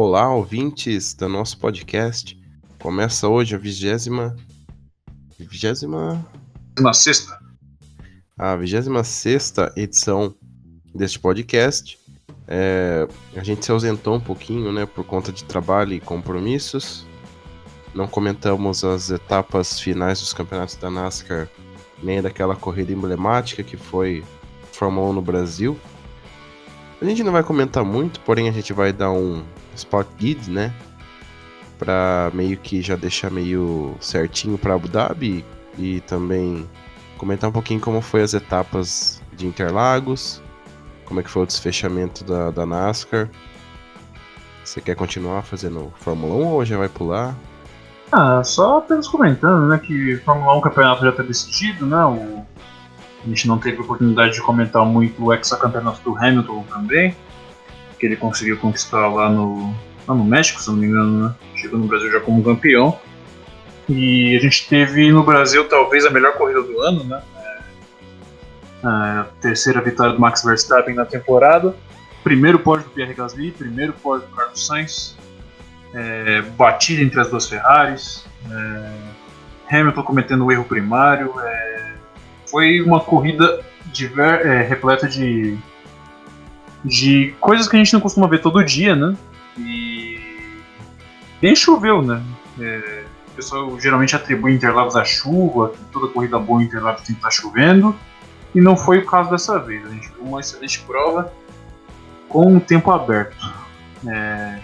Olá, ouvintes do nosso podcast. Começa hoje a vigésima. Vigésima. Na sexta. A vigésima sexta edição deste podcast. É, a gente se ausentou um pouquinho, né, por conta de trabalho e compromissos. Não comentamos as etapas finais dos campeonatos da NASCAR, nem daquela corrida emblemática que foi Fórmula 1 no Brasil. A gente não vai comentar muito, porém a gente vai dar um spot guide, né? Pra meio que já deixar meio certinho para Abu Dhabi e também comentar um pouquinho como foi as etapas de Interlagos, como é que foi o desfechamento da, da NASCAR. Você quer continuar fazendo Fórmula 1 ou já vai pular? Ah, só apenas comentando, né, que Fórmula 1 campeonato já está decidido, né, o... a gente não teve oportunidade de comentar muito o hexacampeonato do Hamilton também, que ele conseguiu conquistar lá no, lá no México, se não me engano, né, chegou no Brasil já como campeão, e a gente teve no Brasil talvez a melhor corrida do ano, né, é, a terceira vitória do Max Verstappen na temporada, primeiro pódio do Pierre Gasly, primeiro pódio do Carlos Sainz, é, batida entre as duas Ferraris, é, Hamilton cometendo o erro primário. É, foi uma corrida diver, é, repleta de, de coisas que a gente não costuma ver todo dia, né? E nem choveu, né? É, o pessoal geralmente atribui Interlagos à chuva, toda corrida boa em Interlagos tem que estar chovendo, e não foi o caso dessa vez. A gente viu uma excelente prova com o tempo aberto. É,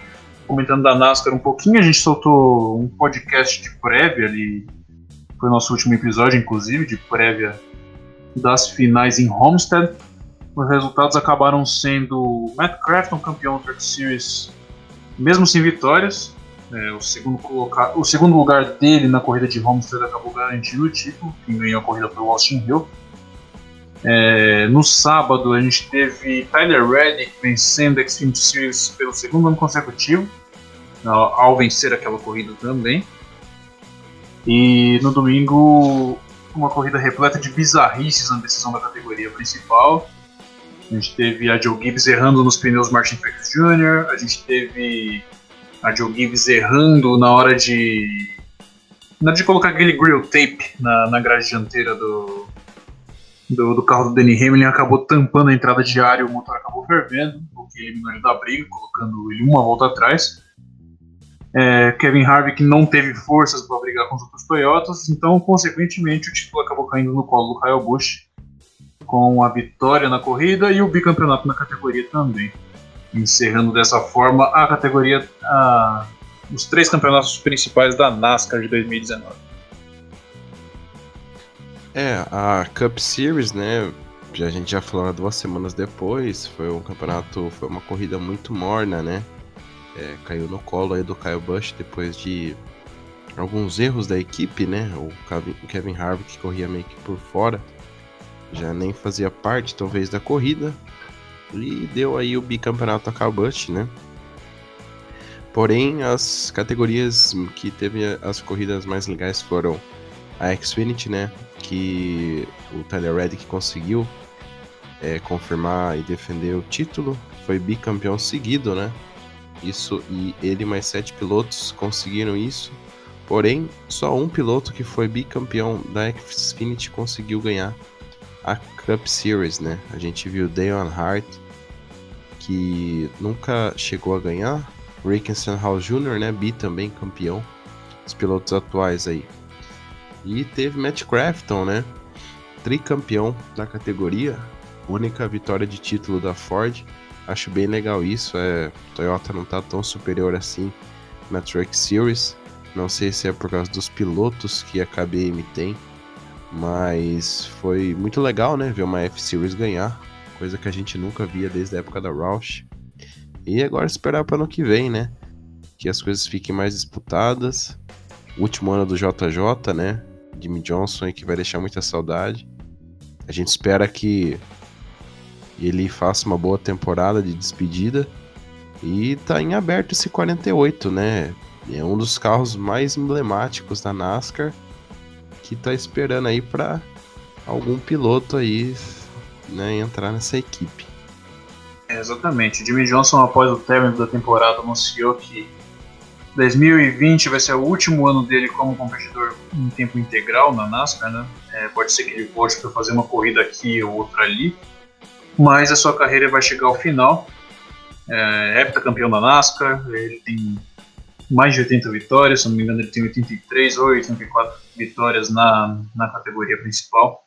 comentando da NASCAR um pouquinho. A gente soltou um podcast de prévia ali. Foi o nosso último episódio, inclusive, de prévia das finais em Homestead. Os resultados acabaram sendo Matt Crafton campeão do Truck Series, mesmo sem vitórias. É, o, segundo colocar, o segundo lugar dele na corrida de Homestead acabou garantindo o título. Quem ganhou a corrida foi o Austin Hill. É, no sábado a gente teve Tyler Reddick vencendo a Xfinity Series pelo segundo ano consecutivo, ao, ao, vencer aquela corrida também. E no domingo uma corrida repleta de bizarrices na decisão da categoria principal. A gente teve a Joe Gibbs errando nos pneus Martin Truex Jr., a gente teve a Joe Gibbs errando na hora de na hora de colocar aquele grill tape na, na grade dianteira do, do, do, carro do Danny Hamlin acabou tampando a entrada de ar e o motor acabou fervendo, o que eliminou ele da briga, colocando ele uma volta atrás. É, Kevin Harvick não teve forças para brigar com os outros Toyotas, então, consequentemente, o título acabou caindo no colo do Kyle Busch, com a vitória na corrida e o bicampeonato na categoria também. Encerrando dessa forma a categoria, a, os três campeonatos principais da NASCAR de 2019. É, a Cup Series, né? A gente já falou duas semanas depois. Foi um campeonato, foi uma corrida muito morna, né? É, caiu no colo aí do Kyle Busch depois de alguns erros da equipe, né? O Kevin Harvick corria meio que por fora, já nem fazia parte talvez da corrida e deu aí o bicampeonato a Busch, né? Porém, as categorias que teve as corridas mais legais foram a Xfinity, né? que o Tyler Reddick conseguiu é, confirmar e defender o título. Foi bicampeão seguido, né? Isso e ele mais sete pilotos conseguiram isso. Porém, só um piloto que foi bicampeão da Xfinity conseguiu ganhar a Cup Series, né? A gente viu Dale Hart que nunca chegou a ganhar. Rick Stenhouse Jr., né? Bi também campeão. Os pilotos atuais aí. E teve Matt Crafton, né? Tricampeão da categoria, única vitória de título da Ford. Acho bem legal isso. É, Toyota não tá tão superior assim na Truck Series. Não sei se é por causa dos pilotos que a KBM tem, mas foi muito legal, né? Ver uma F-Series ganhar, coisa que a gente nunca via desde a época da Roush. E agora esperar para ano que vem, né? Que as coisas fiquem mais disputadas. Último ano do JJ, né? Jimmy Johnson que vai deixar muita saudade. A gente espera que ele faça uma boa temporada de despedida. E tá em aberto esse 48, né? É um dos carros mais emblemáticos da NASCAR que tá esperando aí para algum piloto aí, né, entrar nessa equipe. É, exatamente. Jimmy Johnson, após o término da temporada, anunciou que 2020 vai ser o último ano dele como competidor em tempo integral na NASCAR, né? É, pode ser que ele volte para fazer uma corrida aqui ou outra ali, mas a sua carreira vai chegar ao final. É, heptacampeão da NASCAR, ele tem mais de 80 vitórias, se não me engano ele tem 83 ou 84 vitórias na, na categoria principal.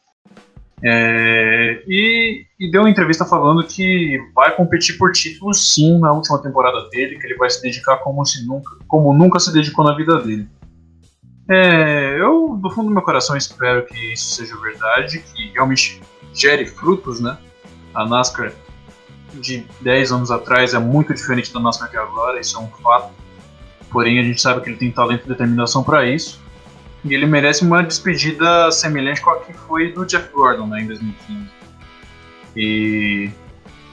É, e, e, deu uma entrevista falando que vai competir por título sim na última temporada dele, que ele vai se dedicar como, se nunca, como nunca se dedicou na vida dele. É, eu, do fundo do meu coração, espero que isso seja verdade, que realmente gere frutos, né? A NASCAR de 10 anos atrás é muito diferente da NASCAR de agora, isso é um fato. Porém, a gente sabe que ele tem talento e determinação para isso. E ele merece uma despedida semelhante com a que foi do Jeff Gordon né, em 2015. E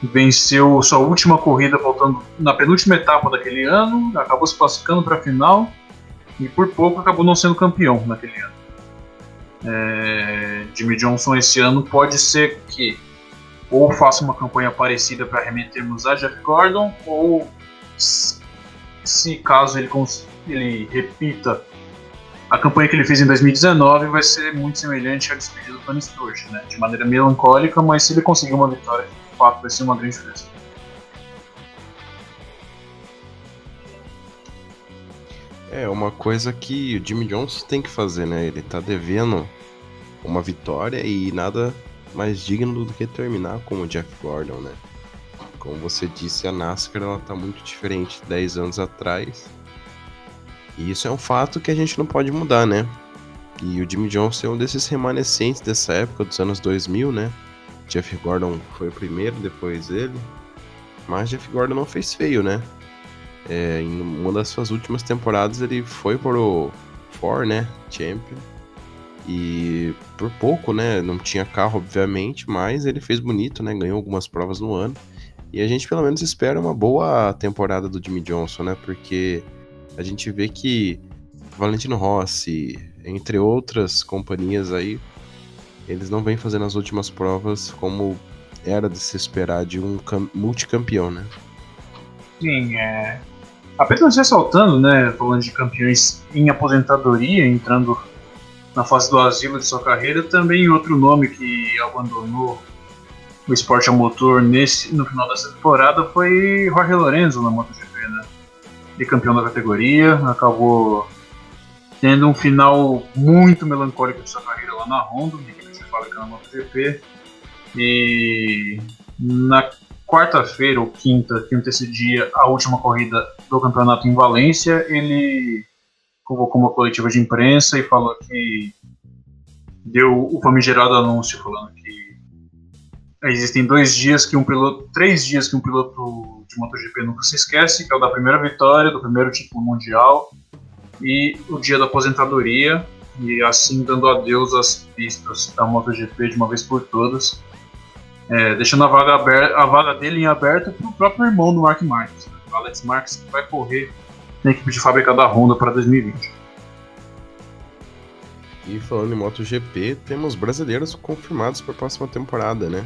venceu sua última corrida faltando na penúltima etapa daquele ano, acabou se classificando para a final e por pouco acabou não sendo campeão naquele ano. É, Jimmy Johnson esse ano pode ser que ou faça uma campanha parecida para remetermos a Jeff Gordon ou se caso ele, ele repita a campanha que ele fez em 2019 vai ser muito semelhante à despedida do Tony Stewart, né? De maneira melancólica, mas se ele conseguir uma vitória, de fato vai ser uma grande festa. É, uma coisa que o Jimmy Johnson tem que fazer, né? Ele tá devendo uma vitória e nada mais digno do que terminar como o Jeff Gordon, né? Como você disse, a NASCAR ela tá muito diferente 10 anos atrás e isso é um fato que a gente não pode mudar, né? E o Jimmy Johnson é um desses remanescentes dessa época, dos anos 2000, né? Jeff Gordon foi o primeiro, depois ele. Mas Jeff Gordon não fez feio, né? É, em uma das suas últimas temporadas ele foi para o Ford, né? Champion. E por pouco, né? Não tinha carro, obviamente, mas ele fez bonito, né? Ganhou algumas provas no ano. E a gente pelo menos espera uma boa temporada do Jimmy Johnson, né? Porque a gente vê que Valentino Rossi, entre outras companhias aí, eles não vêm fazendo as últimas provas como era de se esperar de um multicampeão, né? Sim, é. Apenas ressaltando, né, falando de campeões em aposentadoria, entrando na fase do asilo de sua carreira, também outro nome que abandonou o esporte a motor nesse, no final dessa temporada foi Jorge Lorenzo na MotoGP de campeão da categoria, acabou tendo um final muito melancólico de sua carreira lá na Honda, de equipe de fábrica na MotoGP. E na quarta-feira ou quinta, que antecedia a última corrida do campeonato em Valência, ele convocou uma coletiva de imprensa e falou que deu o famigerado anúncio falando que existem dois dias que um piloto, três dias que um piloto de MotoGP nunca se esquece, que é o da primeira vitória, do primeiro título mundial e o dia da aposentadoria, e assim dando adeus às pistas da MotoGP de uma vez por todas, é, deixando a vaga, aberta, a vaga dele em aberto para o próprio irmão do Mark Marques, né, o Alex Marques, que vai correr na equipe de fábrica da Honda para 2020. E falando em MotoGP, temos brasileiros confirmados para a próxima temporada, né?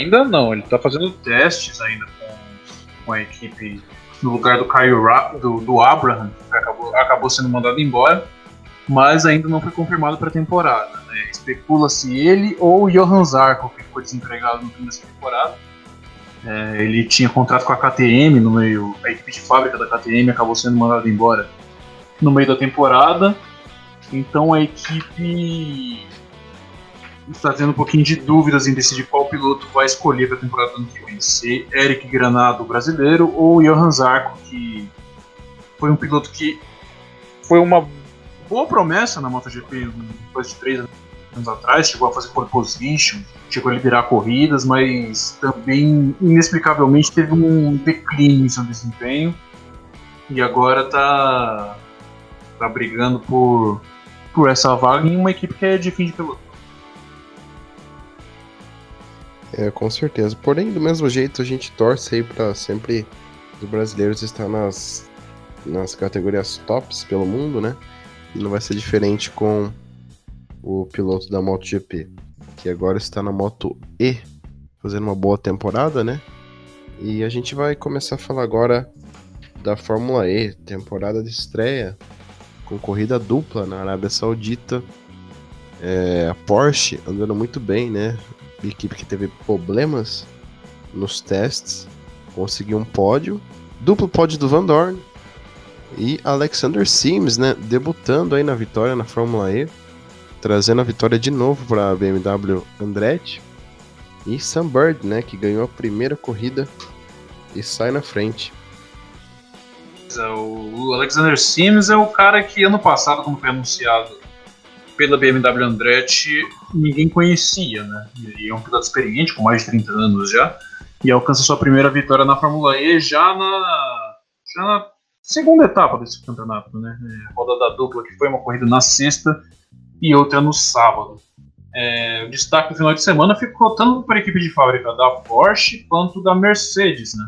Ainda não, ele está fazendo testes ainda com a equipe no lugar do Caio Ra do, do Abraham, que acabou, acabou sendo mandado embora, mas ainda não foi confirmado para a temporada. Né? Especula-se ele ou o Johan Zarco, que ficou desempregado no fim dessa temporada. É, ele tinha contrato com a KTM no meio, a equipe de fábrica da KTM acabou sendo mandado embora no meio da temporada. Então a equipe está tendo um pouquinho de dúvidas em decidir qual piloto vai escolher para a temporada do ano que vem. Se Eric Granado, brasileiro, ou Johan Zarco, que foi um piloto que foi uma boa promessa na MotoGP depois de três anos atrás, chegou a fazer pole position, chegou a liderar corridas, mas também inexplicavelmente teve um declínio em seu desempenho e agora está tá brigando por, por essa vaga em uma equipe que é de fim de piloto. É, com certeza. Porém, do mesmo jeito, a gente torce aí pra sempre os brasileiros estar nas, nas categorias tops pelo mundo, né? E não vai ser diferente com o piloto da MotoGP, que agora está na Moto E, fazendo uma boa temporada, né? E a gente vai começar a falar agora da Fórmula E, temporada de estreia, com corrida dupla na Arábia Saudita. É, a Porsche andando muito bem, né? Equipe que teve problemas nos testes, conseguiu um pódio, duplo pódio do Van Dorn e Alexander Sims, né? Debutando aí na vitória na Fórmula E, trazendo a vitória de novo para a BMW Andretti. E Sam Bird, né? Que ganhou a primeira corrida e sai na frente. O Alexander Sims é o cara que ano passado, quando foi anunciado pela BMW Andretti, ninguém conhecia, né? Ele é um piloto experiente, com mais de 30 anos já, e alcança sua primeira vitória na Fórmula E já na, já na segunda etapa desse campeonato, né? É, roda da dupla, que foi uma corrida na sexta e outra no sábado. É, o destaque no final de semana ficou tanto para a equipe de fábrica da Porsche quanto da Mercedes, né?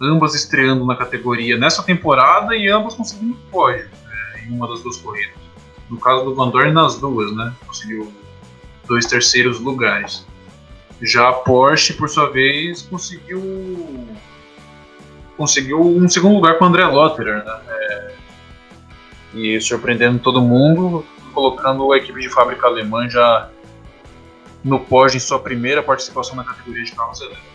ambas estreando na categoria nessa temporada e ambas conseguindo pódio é, em uma das duas corridas. No caso do Van Dorn, nas duas, né? Conseguiu dois terceiros lugares. Já a Porsche, por sua vez, conseguiu conseguiu um segundo lugar com o André Lotterer, né? É, e surpreendendo todo mundo, colocando a equipe de fábrica alemã já no pódio em sua primeira participação na categoria de carros elétricos.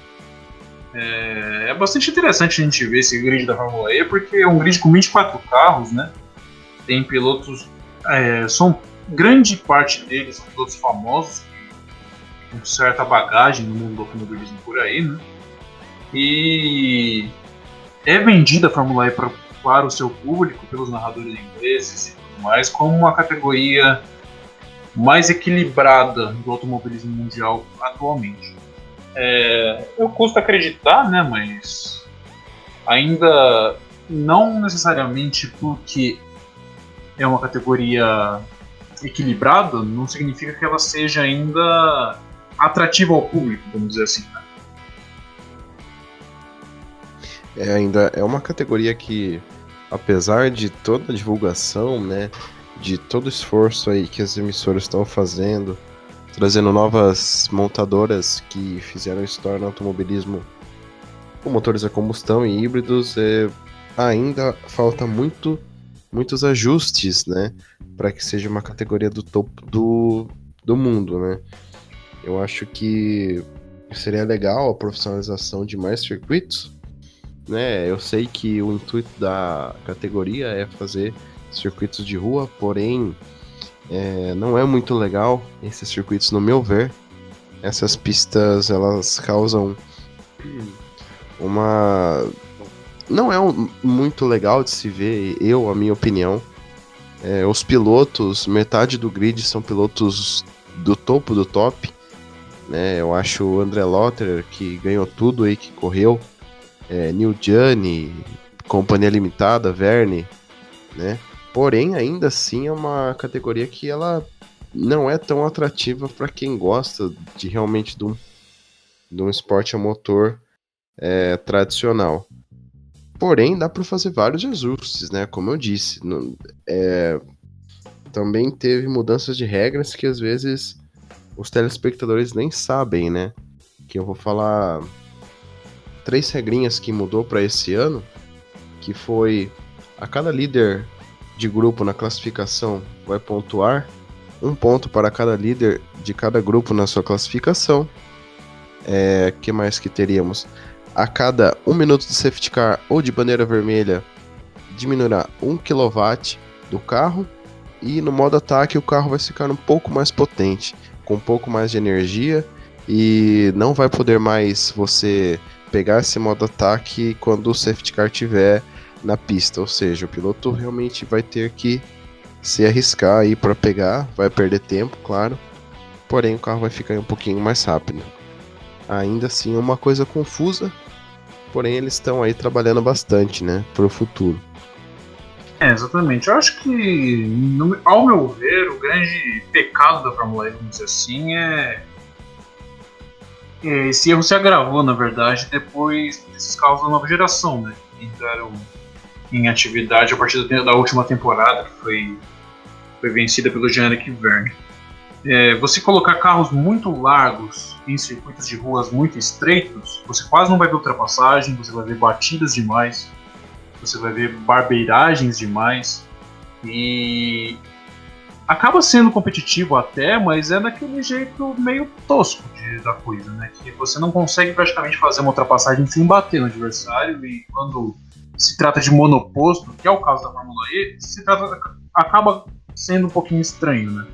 É, é, bastante interessante a gente ver esse grid da Fórmula E, porque é um grid com 24 carros, né? Tem pilotos. É, são grande parte deles são famosos, com certa bagagem no mundo do automobilismo por aí, né? E é vendida a Fórmula E pra, para o seu público, pelos narradores ingleses e tudo mais, como uma categoria mais equilibrada do automobilismo mundial atualmente. É, eu custo acreditar, né, mas ainda não necessariamente porque é uma categoria equilibrada, não significa que ela seja ainda atrativa ao público, vamos dizer assim. Né? É, ainda é uma categoria que, apesar de toda a divulgação, né, de todo o esforço aí que as emissoras estão fazendo, trazendo novas montadoras que fizeram história no automobilismo com motores a combustão e híbridos, é, ainda falta muito, muitos ajustes, né, para que seja uma categoria do topo do, do mundo, né. Eu acho que seria legal a profissionalização de mais circuitos, né. Eu sei que o intuito da categoria é fazer circuitos de rua, porém é, não é muito legal esses circuitos, no meu ver. Essas pistas elas causam uma. Não é um, muito legal de se ver, eu, a minha opinião. É, os pilotos, metade do grid são pilotos do topo do top. Né? Eu acho o André Lotter, que ganhou tudo aí que correu. É, Neil Gianni, Companhia Limitada, Verne, né? Porém, ainda assim é uma categoria que ela não é tão atrativa para quem gosta de realmente de um, de um esporte a motor é, tradicional. Porém, dá para fazer vários ajustes, né? Como eu disse, é, também teve mudanças de regras que às vezes os telespectadores nem sabem, né? Que eu vou falar três regrinhas que mudou para esse ano, que foi a cada líder de grupo na classificação vai pontuar um ponto para cada líder de cada grupo na sua classificação. É, que mais que teríamos? A cada um minuto de safety car ou de bandeira vermelha, diminuirá 1 kW do carro. E no modo ataque, o carro vai ficar um pouco mais potente, com um pouco mais de energia. E não vai poder mais você pegar esse modo ataque quando o safety car tiver na pista, ou seja, o piloto realmente vai ter que se arriscar aí para pegar, vai perder tempo, claro, porém o carro vai ficar um pouquinho mais rápido. Ainda assim é uma coisa confusa, porém eles estão aí trabalhando bastante, né, para o futuro. É, exatamente. Eu acho que, no, ao meu ver, o grande pecado da Fórmula E, vamos dizer assim, é, é esse erro se agravou, na verdade, depois desses carros da nova geração, né? Entraram em atividade a partir da última temporada, que foi, foi vencida pelo Jean-Luc Verne. É, você colocar carros muito largos em circuitos de ruas muito estreitos, você quase não vai ver ultrapassagem, você vai ver batidas demais, você vai ver barbeiragens demais e acaba sendo competitivo até, mas é daquele jeito meio tosco de, da coisa, né? Que você não consegue praticamente fazer uma ultrapassagem sem bater no adversário e quando se trata de monoposto, que é o caso da Fórmula E, se trata, acaba sendo um pouquinho estranho, né?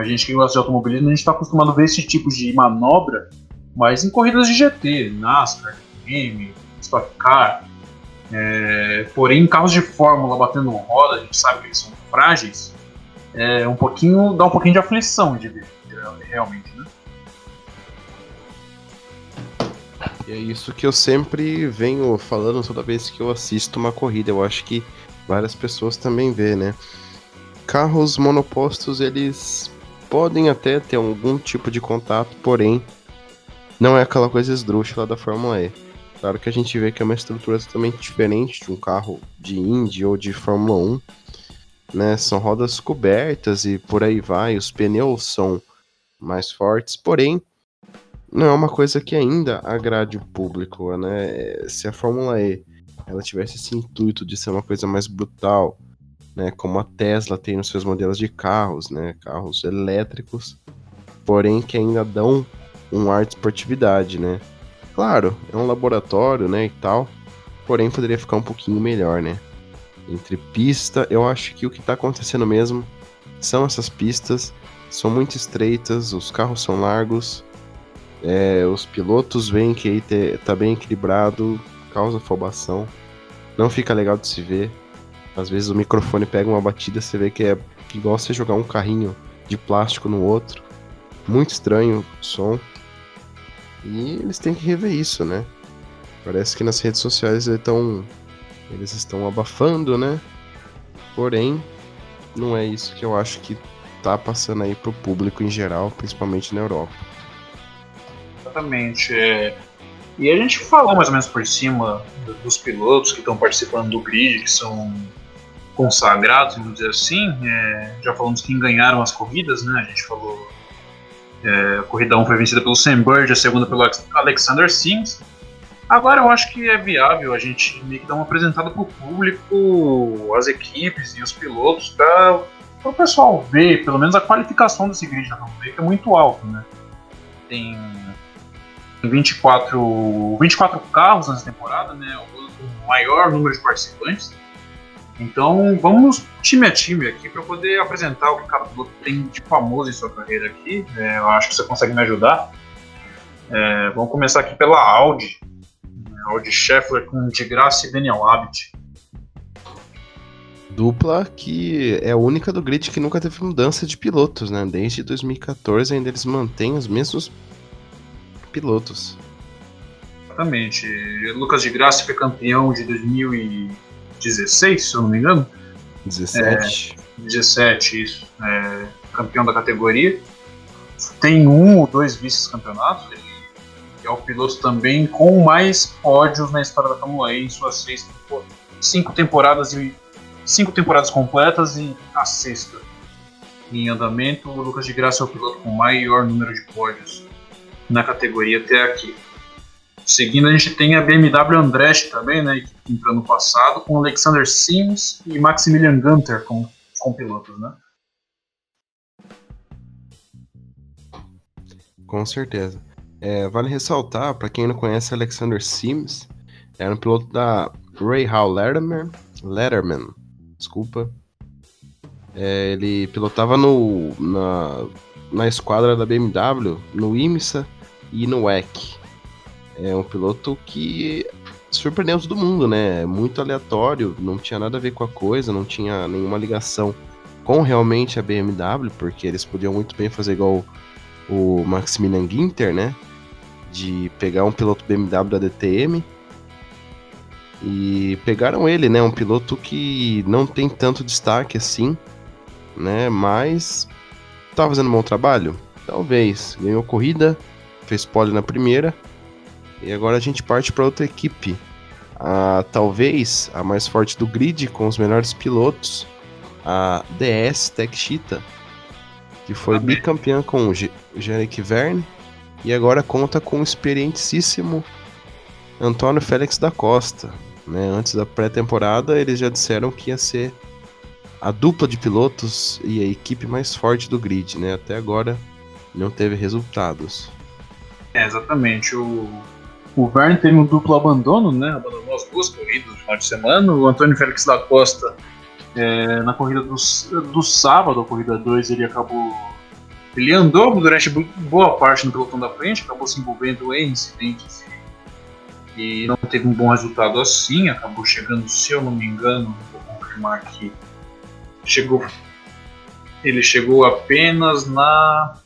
A gente que gosta de automobilismo, a gente está acostumado a ver esse tipo de manobra, mas em corridas de GT, NASCAR, M, Stock Car. É, porém, carros de Fórmula batendo roda, a gente sabe que eles são frágeis, é um pouquinho, dá um pouquinho de aflição de ver, realmente, né? É isso que eu sempre venho falando toda vez que eu assisto uma corrida. Eu acho que várias pessoas também vê, né? Carros monopostos, eles podem até ter algum tipo de contato, porém não é aquela coisa esdrúxula da Fórmula E. Claro que a gente vê que é uma estrutura totalmente diferente de um carro de Indy ou de Fórmula 1, né? São rodas cobertas e por aí vai, os pneus são mais fortes, porém não é uma coisa que ainda agrade o público, né? Se a Fórmula E ela tivesse esse intuito de ser uma coisa mais brutal, né, como a Tesla tem nos seus modelos de carros, né, carros elétricos, porém que ainda dão um ar de esportividade, né? Claro, é um laboratório, né, e tal, porém poderia ficar um pouquinho melhor, né? Entre pista, eu acho que o que está acontecendo mesmo são essas pistas, são muito estreitas, os carros são largos, é, os pilotos veem que aí tá bem equilibrado, causa afobação, não fica legal de se ver. Às vezes o microfone pega uma batida, você vê que é igual você jogar um carrinho de plástico no outro. Muito estranho o som. E eles têm que rever isso, né? Parece que nas redes sociais eles estão eles estão abafando, né? Porém, não é isso que eu acho que tá passando aí pro público em geral, principalmente na Europa. Exatamente. É... E a gente falou mais ou menos por cima dos pilotos que estão participando do grid, que são consagrados, vamos dizer assim. É, já falamos quem ganharam as corridas, né? A gente falou. É, a corrida 1 foi vencida pelo Sam Bird, a segunda pelo Alexander Sims. Agora eu acho que é viável a gente meio que dar uma apresentada para o público, as equipes e os pilotos, para o pessoal ver pelo menos a qualificação desse grid da Fórmula que é muito alto, né? Tem 24, 24 carros nessa temporada, né? O maior número de participantes. Então vamos time a time aqui para poder apresentar o que cada piloto tem de famoso em sua carreira aqui. É, eu acho que você consegue me ajudar. É, vamos começar aqui pela Audi. Audi Scheffler com de graça e Daniel Abt. Dupla que é a única do grid que nunca teve mudança de pilotos, né? Desde 2014 ainda eles mantêm os mesmos pilotos. Exatamente. Lucas de Graça foi campeão de 2000 e 16, se eu não me engano. 17. É, 17, isso. É, campeão da categoria. Tem um ou dois vice-campeonatos. Ele é o piloto também com mais pódios na história da Fórmula E em suas seis, cinco temporadas e cinco temporadas completas e a sexta em andamento. O Lucas de Graça é o piloto com maior número de pódios na categoria até aqui. Seguindo, a gente tem a BMW Andretti também, né, que entrou no passado, com Alexander Sims e Maximilian Gunter como, como pilotos, né? Com certeza. É, vale ressaltar, para quem não conhece Alexander Sims, era um piloto da Ray Hall Letterman, Letterman desculpa. É, ele pilotava no, na, na esquadra da BMW, no IMSA e no WEC. É um piloto que surpreendeu todo mundo, né? Muito aleatório, não tinha nada a ver com a coisa, não tinha nenhuma ligação com realmente a BMW, porque eles podiam muito bem fazer igual o Maximilian Ginter, né? De pegar um piloto BMW da DTM e pegaram ele, né? Um piloto que não tem tanto destaque assim, né? Mas tá fazendo um bom trabalho? Talvez. Ganhou corrida, fez pole na primeira e agora a gente parte para outra equipe. A, talvez a mais forte do grid, com os melhores pilotos, a DS Tech Cheetah, que foi Amém. bicampeã com o Jerick Verne e agora conta com o experientíssimo Antônio Félix da Costa. Né? Antes da pré-temporada, eles já disseram que ia ser a dupla de pilotos e a equipe mais forte do grid. Né? Até agora não teve resultados. É, exatamente. O, o Verne teve um duplo abandono, né? abandonou as duas corridas no final de semana. O Antônio Félix da Costa, é, na corrida do, do sábado, a corrida 2, ele acabou ele andou durante boa parte no pelotão da frente, acabou se envolvendo em incidentes e não teve um bom resultado assim. Acabou chegando, se eu não me engano, vou confirmar aqui. Chegou, ele chegou apenas na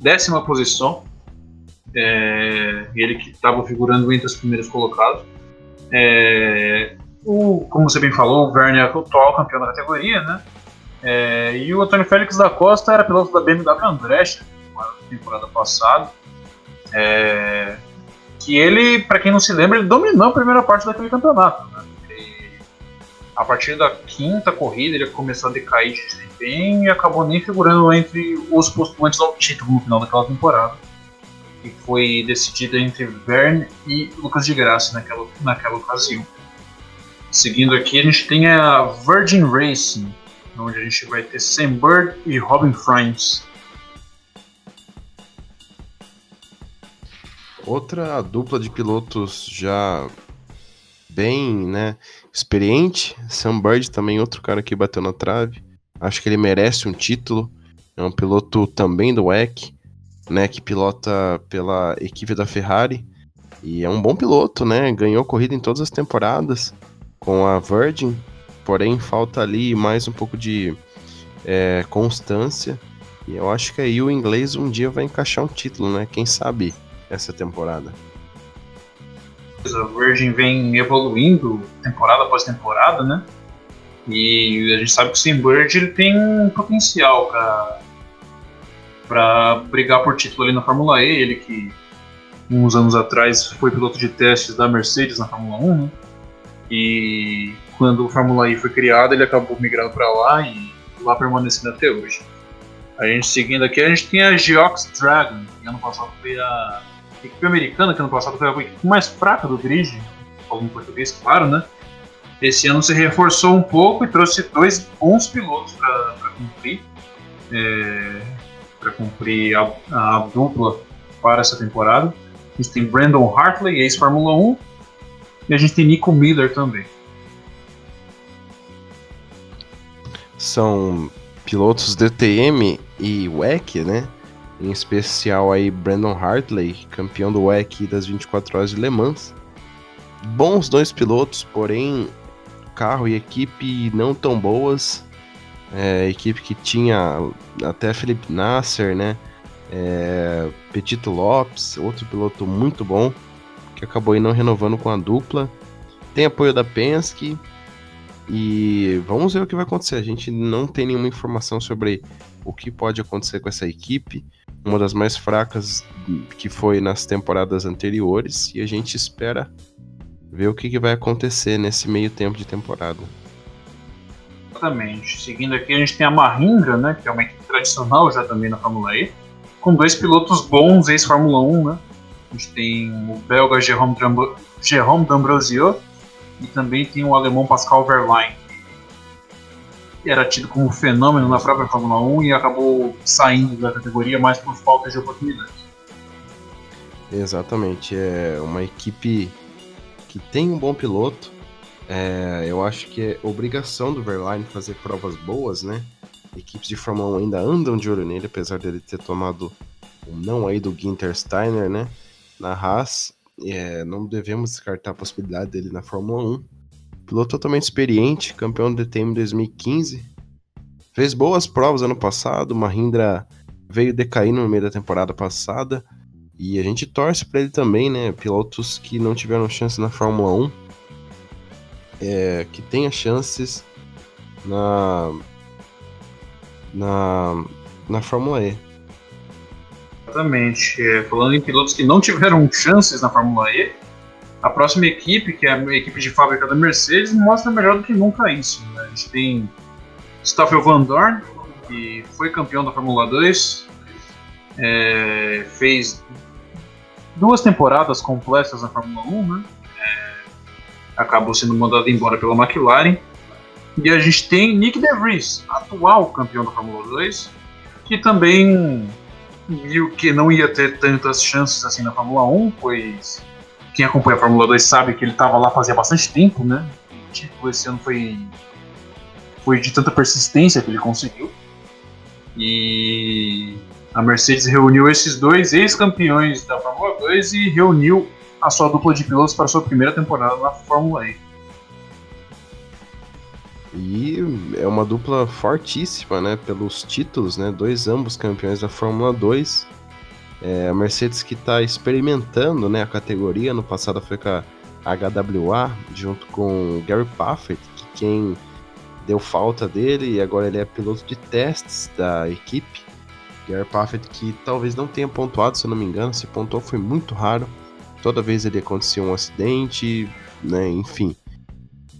décima posição. É, ele que estava figurando entre os primeiros colocados. É, o, como você bem falou, o Verne é o atual campeão da categoria, né? É, e o Antônio Félix da Costa era piloto da BMW Andretti na temporada passada. É, que ele, para quem não se lembra, ele dominou a primeira parte daquele campeonato. Né? a partir da quinta corrida ele começou a decair de desempenho e acabou nem figurando entre os postulantes ao título no final daquela temporada. E foi decidida entre Verne e Lucas de Graça naquela, naquela ocasião. Seguindo aqui, a gente tem a Virgin Racing, onde a gente vai ter Sam Bird e Robin Friends. Outra dupla de pilotos já bem, né, experiente. Sam Bird também outro cara que bateu na trave. Acho que ele merece um título. É um piloto também do WEC, né, que pilota pela equipe da Ferrari. E é um bom piloto, né? Ganhou corrida em todas as temporadas com a Virgin, porém falta ali mais um pouco de é, constância. E eu acho que aí o inglês um dia vai encaixar um título, né? Quem sabe essa temporada. A Virgin vem evoluindo temporada após temporada, né? E a gente sabe que o Simbird ele tem um potencial para para brigar por título ali na Fórmula E, ele que uns anos atrás foi piloto de testes da Mercedes na Fórmula 1, né? E quando o Fórmula E foi criado, ele acabou migrando para lá e lá permanecendo até hoje. A gente seguindo aqui, a gente tem a Geox Dragon, que ano passado foi a equipe americana, que ano passado foi a equipe mais fraca do grid, falando em português, claro, né? Esse ano se reforçou um pouco e trouxe dois bons pilotos para cumprir, é, para cumprir a, a, dupla para essa temporada. A gente tem Brandon Hartley, ex-Fórmula 1, e a gente tem Nico Miller também. São pilotos DTM e WEC, né? Em especial aí Brandon Hartley, campeão do WEC das 24 horas de Le Mans. Bons dois pilotos, porém carro e equipe não tão boas. É, equipe que tinha até Felipe Nasser, né? É, Petito Lopes, outro piloto muito bom, que acabou aí não renovando com a dupla. Tem apoio da Penske, e vamos ver o que vai acontecer. A gente não tem nenhuma informação sobre o que pode acontecer com essa equipe uma das mais fracas que foi nas temporadas anteriores, e a gente espera ver o que, que vai acontecer nesse meio tempo de temporada. Exatamente. Seguindo aqui, a gente tem a Mahindra, né, que é uma equipe tradicional já também na Fórmula E, com dois pilotos bons ex-Fórmula 1, né? A gente tem o belga Jérôme D'Ambrosio e também tem o alemão Pascal Verlaine era tido como fenômeno na própria Fórmula 1 e acabou saindo da categoria mais por falta de oportunidade. Exatamente, é uma equipe que tem um bom piloto. É, eu acho que é obrigação do Verlaine fazer provas boas, né? Equipes de Fórmula 1 ainda andam de olho nele, apesar dele ter tomado um não aí do Ginter Steiner, né? Na Haas, é, não devemos descartar a possibilidade dele na Fórmula 1 Piloto totalmente experiente, campeão do DTM em 2015. Fez boas provas ano passado, Mahindra veio decaindo no meio da temporada passada. E a gente torce para ele também, né? Pilotos que não tiveram chance na Fórmula 1, é, que tenha chances na, na, na Fórmula E. Exatamente. É, falando em pilotos que não tiveram chances na Fórmula E, a próxima equipe, que é a equipe de fábrica da Mercedes, mostra melhor do que nunca isso. Né? A gente tem Stoffel Van Dorn, que foi campeão da Fórmula 2, é, fez duas temporadas completas na Fórmula 1, né? Acabou sendo mandado embora pela McLaren. E a gente tem Nick DeVries, atual campeão da Fórmula 2, que também viu que não ia ter tantas chances assim na Fórmula 1, pois quem acompanha a Fórmula 2 sabe que ele estava lá fazia bastante tempo, né? Tipo, esse ano foi foi de tanta persistência que ele conseguiu. E a Mercedes reuniu esses dois ex-campeões da Fórmula 2 e reuniu a sua dupla de pilotos para sua primeira temporada na Fórmula E. E é uma dupla fortíssima, né? Pelos títulos, né? Dois ambos campeões da Fórmula 2. É, a Mercedes que está experimentando né, a categoria. No passado foi com a HWA, junto com o Gary Paffett, que quem deu falta dele e agora ele é piloto de testes da equipe. Gary Paffett que talvez não tenha pontuado, se eu não me engano, se pontuou foi muito raro. Toda vez ele acontecia um acidente, né, enfim.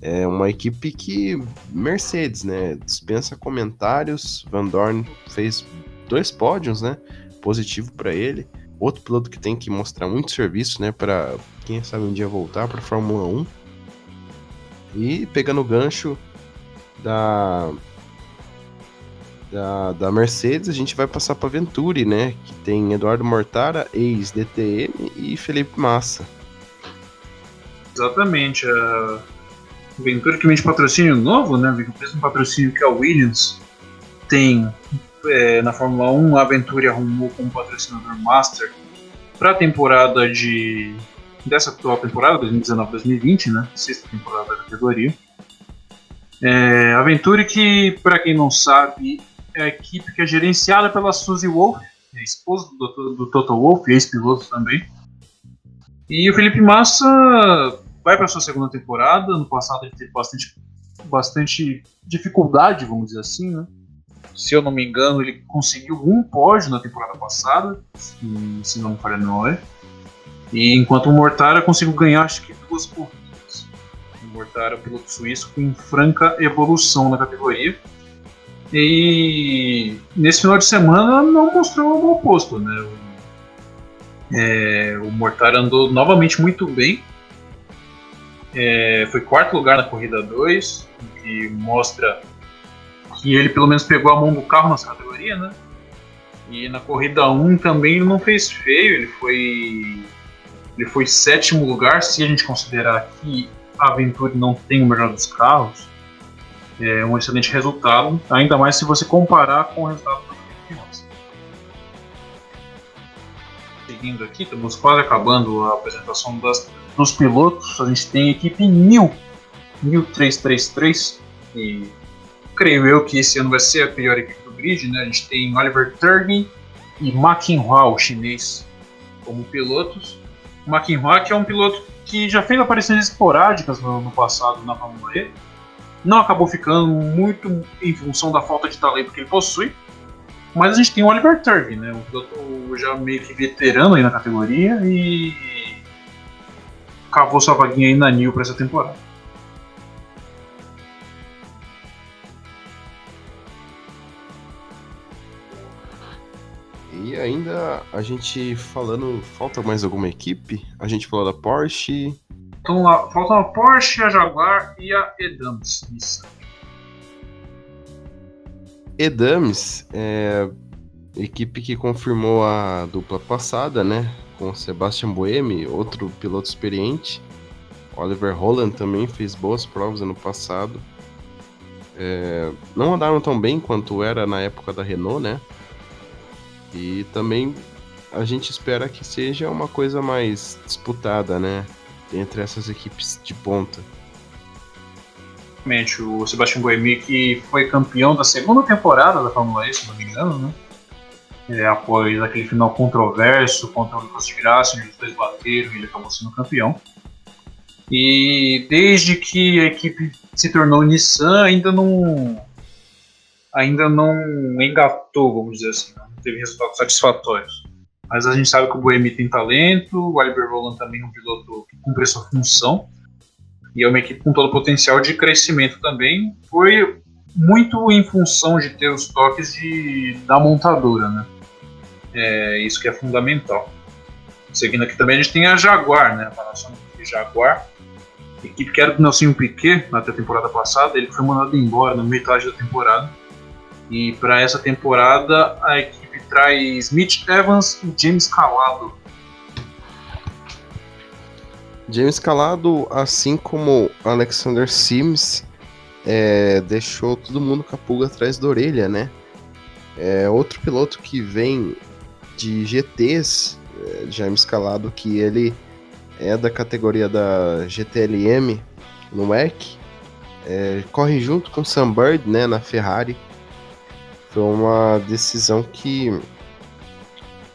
É uma equipe que Mercedes, né, dispensa comentários. Van Dorn fez dois pódios, né? Positivo para ele. Outro piloto que tem que mostrar muito serviço, né, para quem sabe um dia voltar para Fórmula 1. E pegando o gancho da, da, da Mercedes, a gente vai passar para Venturi, né? Que tem Eduardo Mortara, ex-DTM, e Felipe Massa. Exatamente. A Venturi que vende patrocínio novo, né? O mesmo patrocínio que a Williams tem é, na Fórmula 1. A Venturi arrumou como patrocinador Master para a temporada de. dessa atual temporada, 2019-2020, né? Sexta temporada da categoria. É, Aventure que, para quem não sabe, é a equipe que é gerenciada pela Suzy Wolf, é esposa do, do Toto Wolff, ex-piloto também. E o Felipe Massa vai para sua segunda temporada. No passado ele teve bastante, bastante dificuldade, vamos dizer assim, né? Se eu não me engano, ele conseguiu um pódio na temporada passada, se, não me falha a memória. E enquanto o Mortara conseguiu ganhar, acho que duas corridas Mortara, piloto suíço, com franca evolução na categoria. E nesse final de semana não mostrou o oposto, né? O, é, o Mortara andou novamente muito bem. É, foi quarto lugar na corrida 2, que mostra que ele pelo menos pegou a mão do carro nessa categoria, né? E na corrida 1 um, também ele não fez feio, ele foi ele foi sétimo lugar, se a gente considerar que a Aventure não tem o melhor dos carros, é um excelente resultado, ainda mais se você comparar com o resultado do Felipe Seguindo aqui, estamos quase acabando a apresentação das, dos pilotos. A gente tem a equipe New, New 333, e creio eu que esse ano vai ser a pior equipe do grid. Né? A gente tem Oliver Turvey e Ma Qinhua, o chinês, como pilotos. Ma Qinhua que é um piloto que já fez aparições esporádicas no, no passado na Fórmula E, não acabou ficando muito em função da falta de talento que ele possui. Mas a gente tem o Oliver Turvey, né? Um piloto já meio que veterano aí na categoria e cavou sua vaguinha aí na New para essa temporada. E ainda a gente falando, falta mais alguma equipe? A gente falou da Porsche. Então lá, faltam a Porsche, a Jaguar e a Edams. Isso. É equipe que confirmou a dupla passada, né? Com Sebastian Buemi, outro piloto experiente. Oliver Holland também fez boas provas ano passado. É, não andaram tão bem quanto era na época da Renault, né? E também a gente espera que seja uma coisa mais disputada, né? Entre essas equipes de ponta. O Sebastian Buemi que foi campeão da segunda temporada da Fórmula E, se não me engano, né? É, após aquele final controverso contra o Lucas Graça, onde os dois bateram e ele acabou sendo campeão. E desde que a equipe se tornou Nissan, ainda não ainda não engatou, vamos dizer assim, não teve resultados satisfatórios. Mas a gente sabe que o Boemi tem talento, o Oliver Roland também é um piloto a sua função, e é uma equipe com todo o potencial de crescimento também. Foi muito em função de ter os toques de, da montadora, né? É isso que é fundamental. Seguindo aqui também a gente tem a Jaguar, né? A Panasonic Jaguar, equipe que era do Nelson Piquet na temporada passada, ele foi mandado embora na metade da temporada. E para essa temporada a equipe traz Mitch Evans e James Calado. James Calado, assim como Alexander Sims, é, deixou todo mundo com a pulga atrás da orelha, né? É outro piloto que vem de GTs, é, James Calado, que ele é da categoria da GTLM no WEC, é, corre junto com Sam Bird, né, na Ferrari. Foi uma decisão que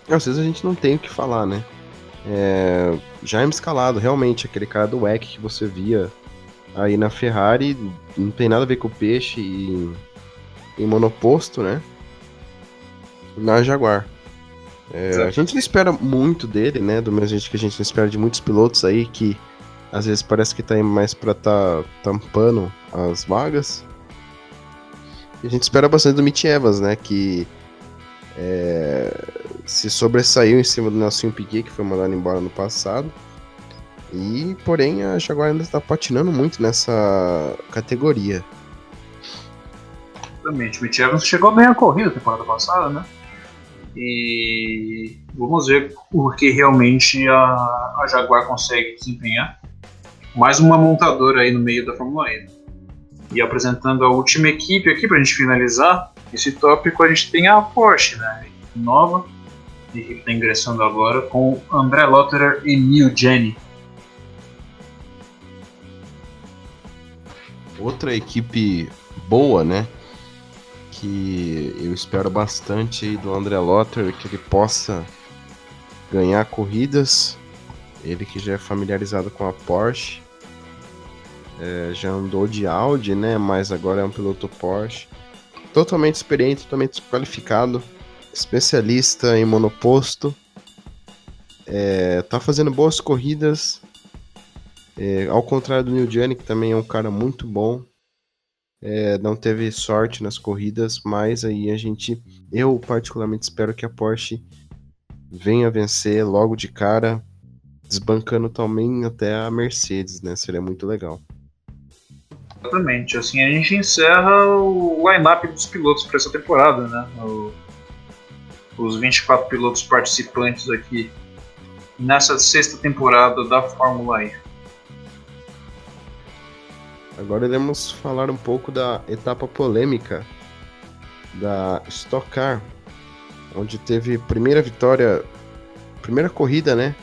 às vezes a gente não tem o que falar, né? É, Jaime Escalado, realmente, aquele cara do WEC que você via aí na Ferrari, não tem nada a ver com o peixe e em monoposto, né? Na Jaguar. É, a gente não espera muito dele, né? Do mesmo jeito que a gente não espera de muitos pilotos aí que às vezes parece que tá mais pra tá tampando as vagas. E a gente espera bastante do Mitch Evans, né? Que é, se sobressaiu em cima do Nelson Piquet, que foi mandado embora no passado. E, porém, a Jaguar ainda está patinando muito nessa categoria. Exatamente. O Mitch Evans chegou bem a corrida temporada passada, né? E vamos ver o que realmente a, a Jaguar consegue desempenhar. Mais uma montadora aí no meio da Fórmula E. E apresentando a última equipe aqui para a gente finalizar esse tópico, a gente tem a Porsche, né? Nova, que está ingressando agora com André Lotterer e Neil Jenny. Outra equipe boa, né? Que eu espero bastante do André Lotterer, que ele possa ganhar corridas. Ele que já é familiarizado com a Porsche. É, já andou de Audi, né? Mas agora é um piloto Porsche. Totalmente experiente, totalmente qualificado especialista em monoposto, é, tá fazendo boas corridas, é, ao contrário do Neil Gianni, que também é um cara muito bom, é, não teve sorte nas corridas, mas aí a gente, eu particularmente espero que a Porsche venha vencer logo de cara, desbancando também até a Mercedes, né? Seria muito legal. Exatamente, assim a gente encerra o line-up dos pilotos para essa temporada, né? O os 24 pilotos participantes aqui nessa sexta temporada da Fórmula E. Agora iremos falar um pouco da etapa polêmica da Stock Car, onde teve primeira vitória, primeira corrida, né,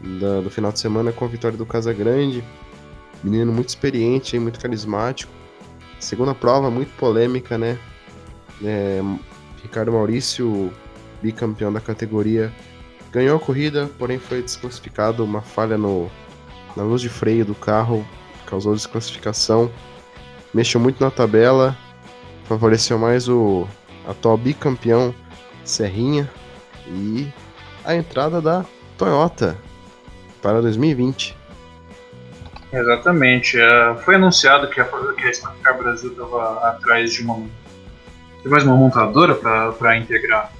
do, do final de semana com a vitória do Casagrande, menino muito experiente, muito carismático. Segunda prova muito polêmica, né? É, Ricardo Maurício bicampeão da categoria, ganhou a corrida, porém foi desclassificado. Uma falha no, na luz de freio do carro causou desclassificação. Mexeu muito na tabela, favoreceu mais o atual bicampeão Serrinha e a entrada da Toyota para 2020. Exatamente. Uh, foi anunciado que a, que a Stock Car Brasil estava atrás de uma de mais uma montadora para integrar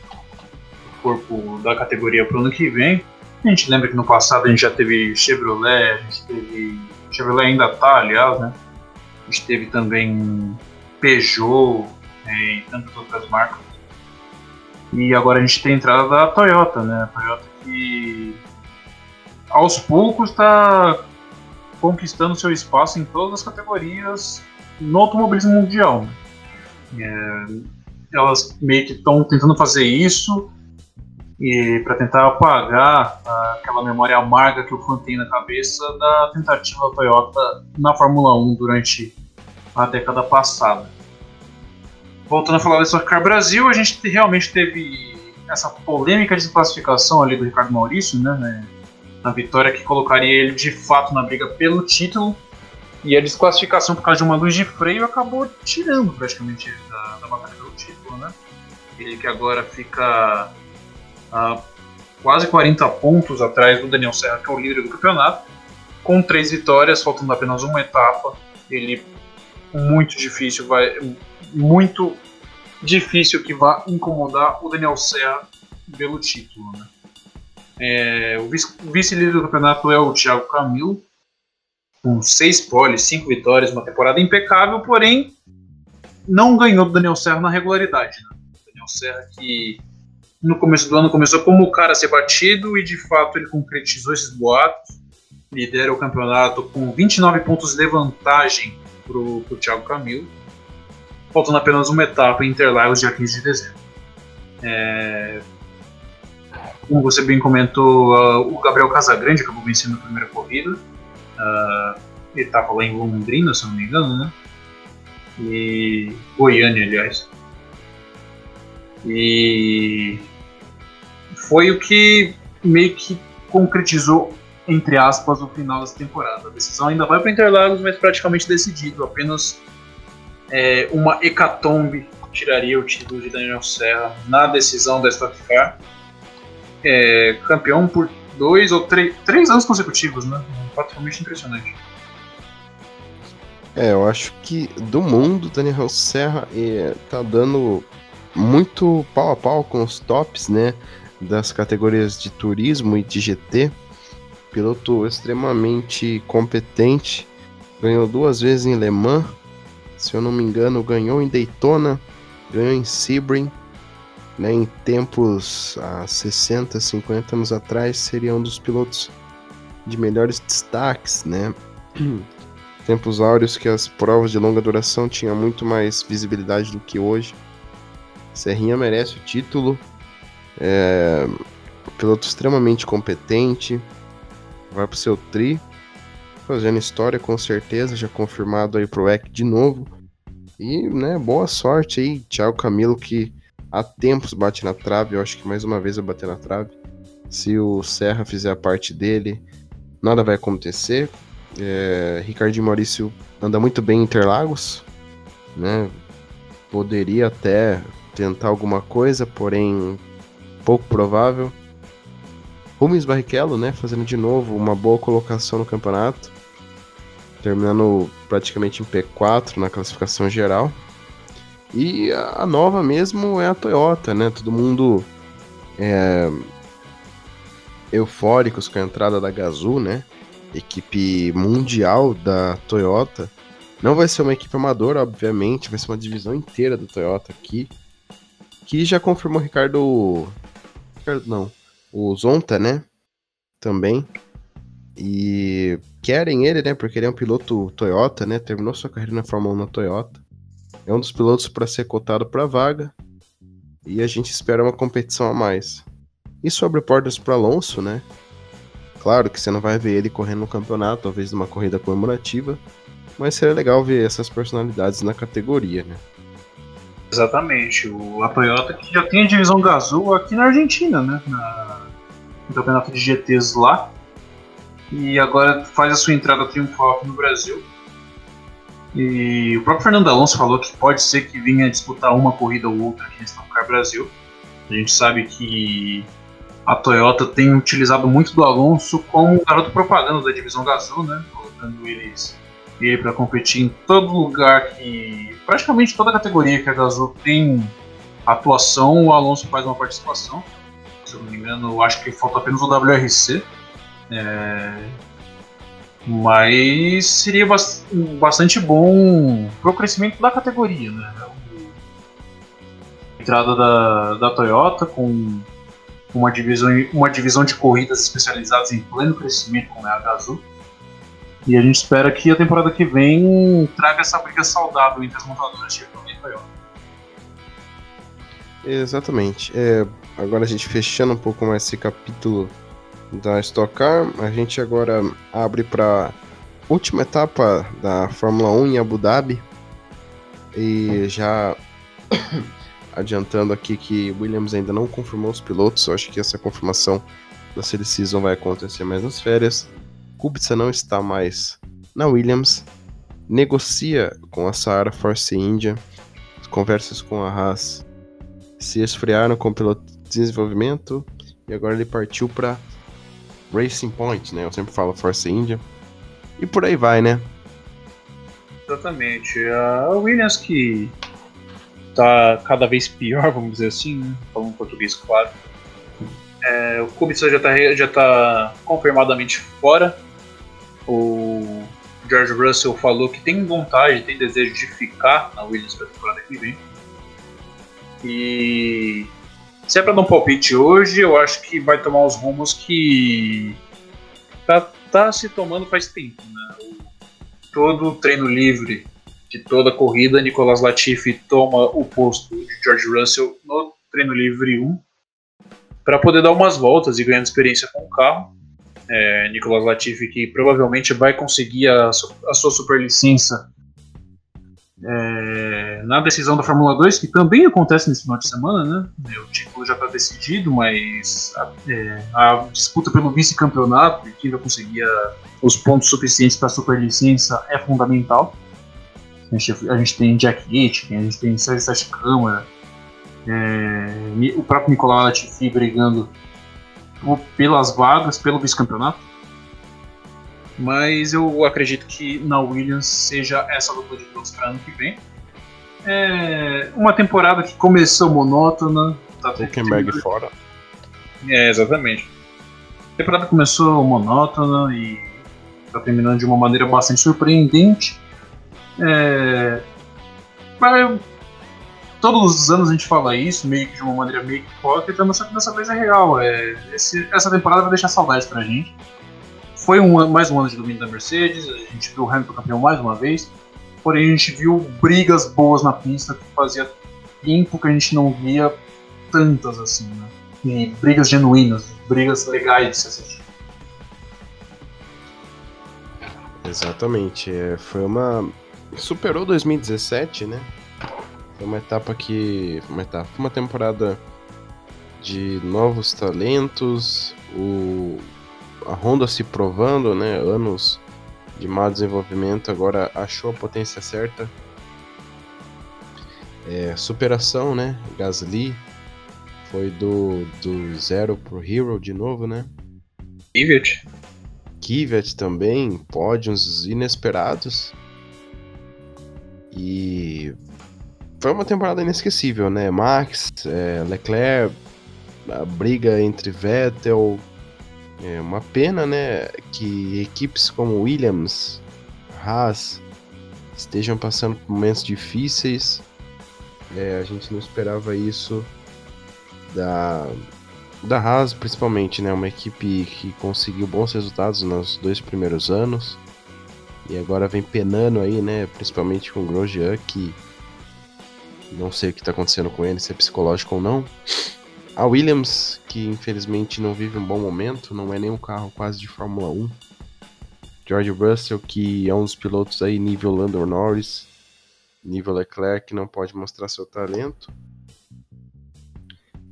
corpo da categoria para o ano que vem. A gente lembra que no passado a gente já teve Chevrolet, a gente teve. Chevrolet ainda tá, aliás, né? A gente teve também Peugeot né, e tantas outras marcas. E agora a gente tem a entrada da Toyota, né? A Toyota que aos poucos está conquistando seu espaço em todas as categorias no automobilismo mundial. É, elas meio que estão tentando fazer isso e para tentar apagar aquela memória amarga que o fã tem na cabeça da tentativa da Toyota na Fórmula 1 durante a década passada. Voltando a falar Stock Car Brasil, a gente realmente teve essa polêmica de classificação ali do Ricardo Maurício, né, né, na vitória que colocaria ele de fato na briga pelo título, e a desclassificação por causa de uma luz de freio acabou tirando praticamente ele da, da batalha pelo título, né? Ele que agora fica uh, quase 40 pontos atrás do Daniel Serra, que é o líder do campeonato, com três vitórias, faltando apenas uma etapa. Ele muito difícil vai muito difícil que vá incomodar o Daniel Serra pelo título. Né? É, o vice-líder do campeonato é o Thiago Camilo, com seis poles, cinco vitórias, uma temporada impecável, porém não ganhou do Daniel Serra na regularidade. Né? Daniel Serra que no começo do ano começou como o cara a ser batido e de fato ele concretizou esses boatos, lidera o campeonato com 29 pontos de vantagem para o Thiago Camilo, faltando apenas uma etapa em Interlagos dia 15 de dezembro. É... Como você bem comentou, uh, o Gabriel Casagrande acabou vencendo a primeira corrida. Uh, lá em Londrina, se não me engano, né? E Goiânia, aliás. E foi o que meio que concretizou, entre aspas, o final dessa temporada. A decisão ainda vai para Interlagos, mas praticamente decidido. Apenas é, uma hecatombe tiraria o título de Daniel Serra na decisão da Stock Car. É, campeão por dois ou três, três anos consecutivos, né? Fato realmente impressionante. É, eu acho que do mundo, Daniel Serra é, tá dando muito pau a pau com os tops, né? Das categorias de turismo e de GT. Piloto extremamente competente. Ganhou duas vezes em Le Mans. Se eu não me engano, ganhou em Daytona. Ganhou em Sebring. Né, em tempos há 60, 50 anos atrás, seria um dos pilotos de melhores destaques, né? Tempos áureos que as provas de longa duração tinham muito mais visibilidade do que hoje. Serrinha merece o título. É, piloto extremamente competente. Vai pro seu tri. Fazendo história com certeza, já confirmado aí pro EC de novo. E, né, boa sorte aí, Thiago Camilo, que há tempos bate na trave. Eu acho que mais uma vez vai bater na trave. Se o Serra fizer a parte dele, nada vai acontecer. É, Ricardo Maurício anda muito bem em Interlagos, né? Poderia até tentar alguma coisa, porém pouco provável. Rubens Barrichello, né, fazendo de novo uma boa colocação no campeonato, terminando praticamente em P4 na classificação geral. E a nova mesmo é a Toyota, né? Todo mundo é, eufóricos com a entrada da Gazoo, né? equipe mundial da Toyota. Não vai ser uma equipe amadora, obviamente, vai ser uma divisão inteira da Toyota aqui. Que já confirmou o Ricardo. Não. O Zonta, né? Também. E querem ele, né? Porque ele é um piloto Toyota, né? Terminou sua carreira na Fórmula 1 na Toyota. É um dos pilotos para ser cotado para vaga. E a gente espera uma competição a mais. E sobre portas para Alonso, né? Claro que você não vai ver ele correndo no campeonato, talvez numa corrida comemorativa, mas seria legal ver essas personalidades na categoria, né? Exatamente. O, a Toyota que já tem a divisão Gazoo aqui na Argentina, né? Na, no campeonato de GTs lá. E agora faz a sua entrada triunfal aqui no Brasil. E o próprio Fernando Alonso falou que pode ser que vinha disputar uma corrida ou outra aqui Stock Car Brasil. A gente sabe que a Toyota tem utilizado muito do Alonso como garoto propaganda da divisão Gazoo, né? Colocando eles, ele para competir em todo lugar que. Praticamente toda categoria que a Gazoo tem atuação, o Alonso faz uma participação. Se eu não me engano, acho que falta apenas o WRC. É... Mas seria bastante bom para o crescimento da categoria, né? A entrada da, da Toyota com uma divisão, uma divisão de corridas especializadas em pleno crescimento, como é a Gazoo. E a gente espera que a temporada que vem traga essa briga saudável entre as montadoras Chevrolet e Toyota. Exatamente. É, agora a gente fechando um pouco mais esse capítulo da Stock Car, a gente agora abre para última etapa da Fórmula 1 em Abu Dhabi. E já adiantando aqui que Williams ainda não confirmou os pilotos, eu acho que essa confirmação da Silly Season vai acontecer mais nas férias. Kubica não está mais na Williams, negocia com a Saara Force India, as conversas com a Haas se esfriaram com o piloto de desenvolvimento e agora ele partiu para Racing Point, né? Eu sempre falo Force India. E por aí vai, né? Exatamente. A Williams que tá cada vez pior, vamos dizer assim, né? falando português claro. É, o Kubica já está já tá confirmadamente fora. O George Russell falou que tem vontade, tem desejo de ficar na Williams para a temporada que vem. E se é para dar um palpite hoje, eu acho que vai tomar os rumos que tá, tá se tomando faz tempo. Né? Todo treino livre de toda a corrida, Nicolas Latifi toma o posto de George Russell no treino livre 1 para poder dar umas voltas e ganhar experiência com o carro. É, Nicolas Latifi que provavelmente vai conseguir a, a sua superlicença é, na decisão da Fórmula 2, que também acontece nesse final de semana, né? O título já está decidido, mas a, é, a disputa pelo vice-campeonato e quem vai conseguir os pontos suficientes para a superlicença é fundamental. A gente, a gente tem Jack Aitken, a gente tem Sérgio Sete Câmara, é, o próprio Nicolau Latifi brigando pelas vagas, pelo vice-campeonato. Mas eu acredito que na Williams seja essa dupla de pilotos para ano que vem. É uma temporada que começou monótona. Tá Huckenberg fora. É, exatamente. A temporada começou monótona e está terminando de uma maneira bastante surpreendente. É... Mas todos os anos a gente fala isso, meio que de uma maneira meio hipócrita, mas só que dessa vez é real. É, esse, essa temporada vai deixar saudades pra gente. Foi um, mais um ano de domínio da Mercedes, a gente viu o Hamilton campeão mais uma vez, porém a gente viu brigas boas na pista que fazia tempo que a gente não via tantas assim, né? E brigas genuínas, brigas legais de se assistir. Exatamente, é, foi uma. Superou 2017, né? Foi uma etapa que. Uma etapa. Uma temporada de novos talentos. O, a Honda se provando, né? Anos de mau desenvolvimento, agora achou a potência certa. É, superação, né? Gasly foi do, do zero pro Hero de novo, né? Kvyat. Kvyat também, pódios inesperados. E foi uma temporada inesquecível, né? Max, é, Leclerc, a briga entre Vettel. É uma pena, né? Que equipes como Williams, Haas estejam passando por momentos difíceis. É, a gente não esperava isso da, da Haas, principalmente, né? Uma equipe que conseguiu bons resultados nos dois primeiros anos. E agora vem penando aí, né? Principalmente com o Grosjean, que não sei o que está acontecendo com ele, se é psicológico ou não. A Williams, que infelizmente não vive um bom momento, não é nem um carro quase de Fórmula 1. George Russell, que é um dos pilotos aí nível Lando Norris, nível Leclerc, não pode mostrar seu talento.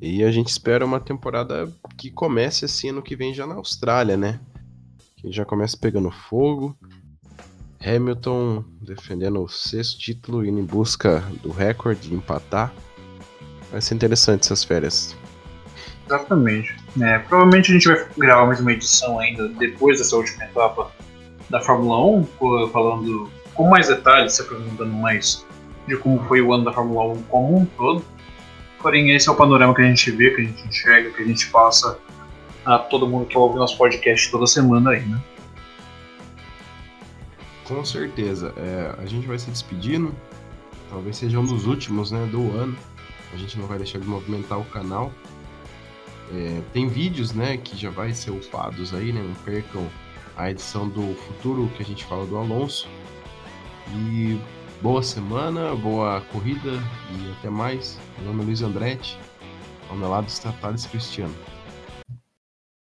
E a gente espera uma temporada que comece assim ano que vem já na Austrália, né? Que já começa pegando fogo. Hamilton defendendo o sexto título, indo em busca do recorde de empatar. Vai ser interessante essas férias. Exatamente. É, provavelmente a gente vai gravar mais uma edição ainda depois dessa última etapa da Fórmula 1, falando com mais detalhes, se apresentando mais de como foi o ano da Fórmula 1 como um todo. Porém, esse é o panorama que a gente vê, que a gente enxerga, que a gente passa a todo mundo que ouve nosso podcast toda semana aí, né? Com certeza. É, a gente vai se despedindo. Talvez seja um dos últimos né, do ano. A gente não vai deixar de movimentar o canal. É, tem vídeos né, que já vai ser upados aí, né? Não percam a edição do futuro que a gente fala do Alonso. E boa semana, boa corrida e até mais. Meu nome é Luiz Andretti, ao meu lado está Thales Cristiano.